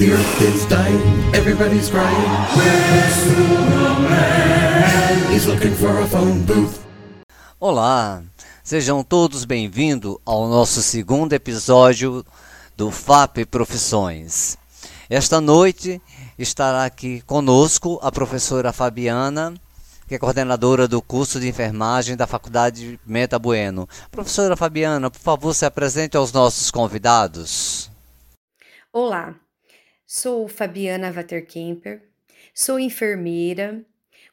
The earth is dying, everybody's crying. Where's Superman? He's looking for a phone booth. Olá, sejam todos bem-vindos ao nosso segundo episódio do FAP Profissões. Esta noite estará aqui conosco a professora Fabiana, que é coordenadora do curso de enfermagem da Faculdade Meta Bueno. Professora Fabiana, por favor, se apresente aos nossos convidados. Olá, sou Fabiana Vaterkemper, sou enfermeira,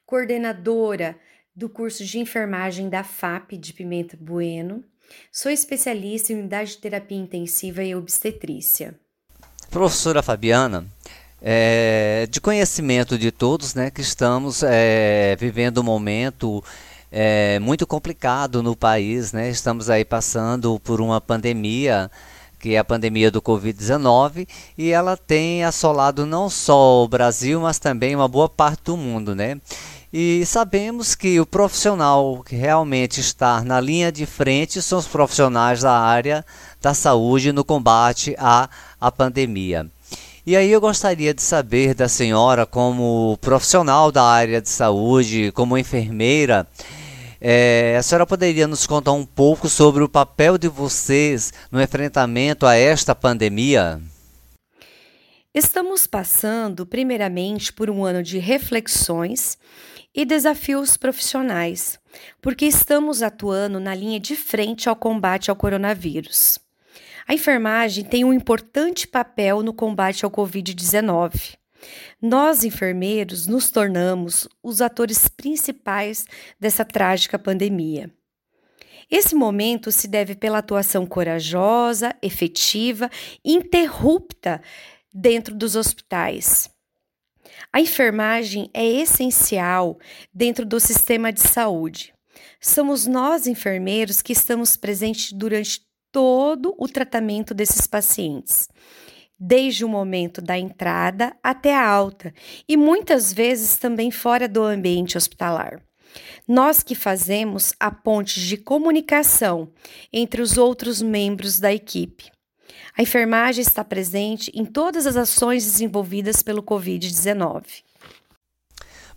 coordenadora do curso de enfermagem da FAP de Pimenta Bueno, sou especialista em unidade de terapia intensiva e obstetrícia. Professora Fabiana, é, de conhecimento de todos, né, que estamos é, vivendo um momento é, muito complicado no país, né? Estamos aí passando por uma pandemia, que é a pandemia do Covid-19, e ela tem assolado não só o Brasil, mas também uma boa parte do mundo, né? E sabemos que o profissional que realmente está na linha de frente são os profissionais da área da saúde no combate à, à pandemia. E aí eu gostaria de saber da senhora, como profissional da área de saúde, como enfermeira, é, a senhora poderia nos contar um pouco sobre o papel de vocês no enfrentamento a esta pandemia? Estamos passando, primeiramente, por um ano de reflexões e desafios profissionais, porque estamos atuando na linha de frente ao combate ao coronavírus. A enfermagem tem um importante papel no combate ao Covid-19. Nós, enfermeiros, nos tornamos os atores principais dessa trágica pandemia. Esse momento se deve pela atuação corajosa, efetiva interrupta dentro dos hospitais. A enfermagem é essencial dentro do sistema de saúde. Somos nós, enfermeiros, que estamos presentes durante todo o tratamento desses pacientes, desde o momento da entrada até a alta, e muitas vezes também fora do ambiente hospitalar. Nós que fazemos a ponte de comunicação entre os outros membros da equipe. A enfermagem está presente em todas as ações desenvolvidas pelo Covid-19.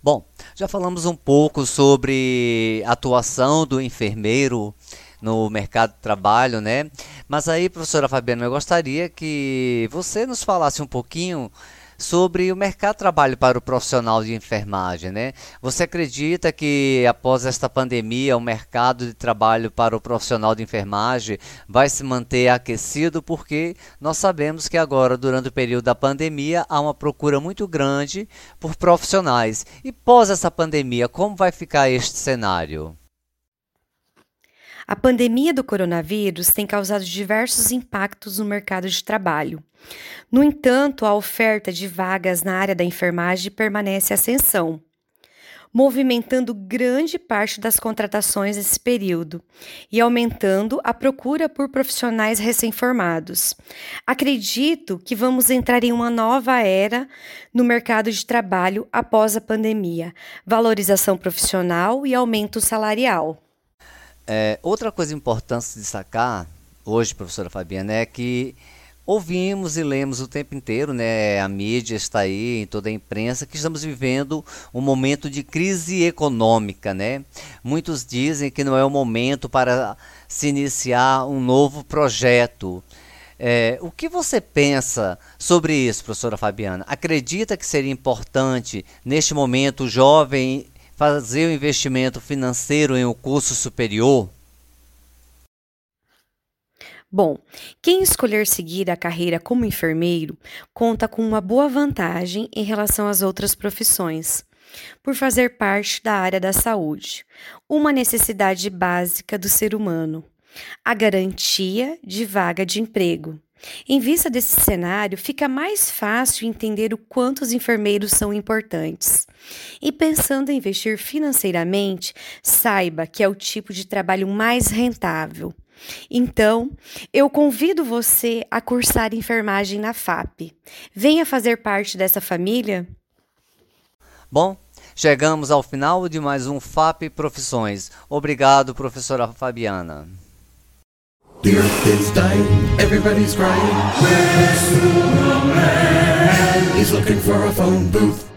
Bom, já falamos um pouco sobre a atuação do enfermeiro no mercado de trabalho, né? Mas aí, professora Fabiana, eu gostaria que você nos falasse um pouquinho sobre o mercado de trabalho para o profissional de enfermagem, né? Você acredita que após esta pandemia o mercado de trabalho para o profissional de enfermagem vai se manter aquecido porque nós sabemos que agora durante o período da pandemia há uma procura muito grande por profissionais. E pós essa pandemia, como vai ficar este cenário? A pandemia do coronavírus tem causado diversos impactos no mercado de trabalho. No entanto, a oferta de vagas na área da enfermagem permanece ascensão, movimentando grande parte das contratações nesse período e aumentando a procura por profissionais recém-formados. Acredito que vamos entrar em uma nova era no mercado de trabalho após a pandemia, valorização profissional e aumento salarial. É, outra coisa importante de destacar hoje, professora Fabiana, é que ouvimos e lemos o tempo inteiro, né? A mídia está aí, em toda a imprensa, que estamos vivendo um momento de crise econômica, né? Muitos dizem que não é o momento para se iniciar um novo projeto. É, o que você pensa sobre isso, professora Fabiana? Acredita que seria importante, neste momento, o jovem fazer o investimento financeiro em um curso superior? Bom, quem escolher seguir a carreira como enfermeiro conta com uma boa vantagem em relação às outras profissões, por fazer parte da área da saúde, uma necessidade básica do ser humano, a garantia de vaga de emprego. Em vista desse cenário, fica mais fácil entender o quanto os enfermeiros são importantes. E pensando em investir financeiramente, saiba que é o tipo de trabalho mais rentável. Então, eu convido você a cursar enfermagem na FAP. Venha fazer parte dessa família. Bom, chegamos ao final de mais um FAP Profissões. Obrigado, professora Fabiana. The earth is dying, everybody's crying. Where's Superman? He's looking for a phone booth.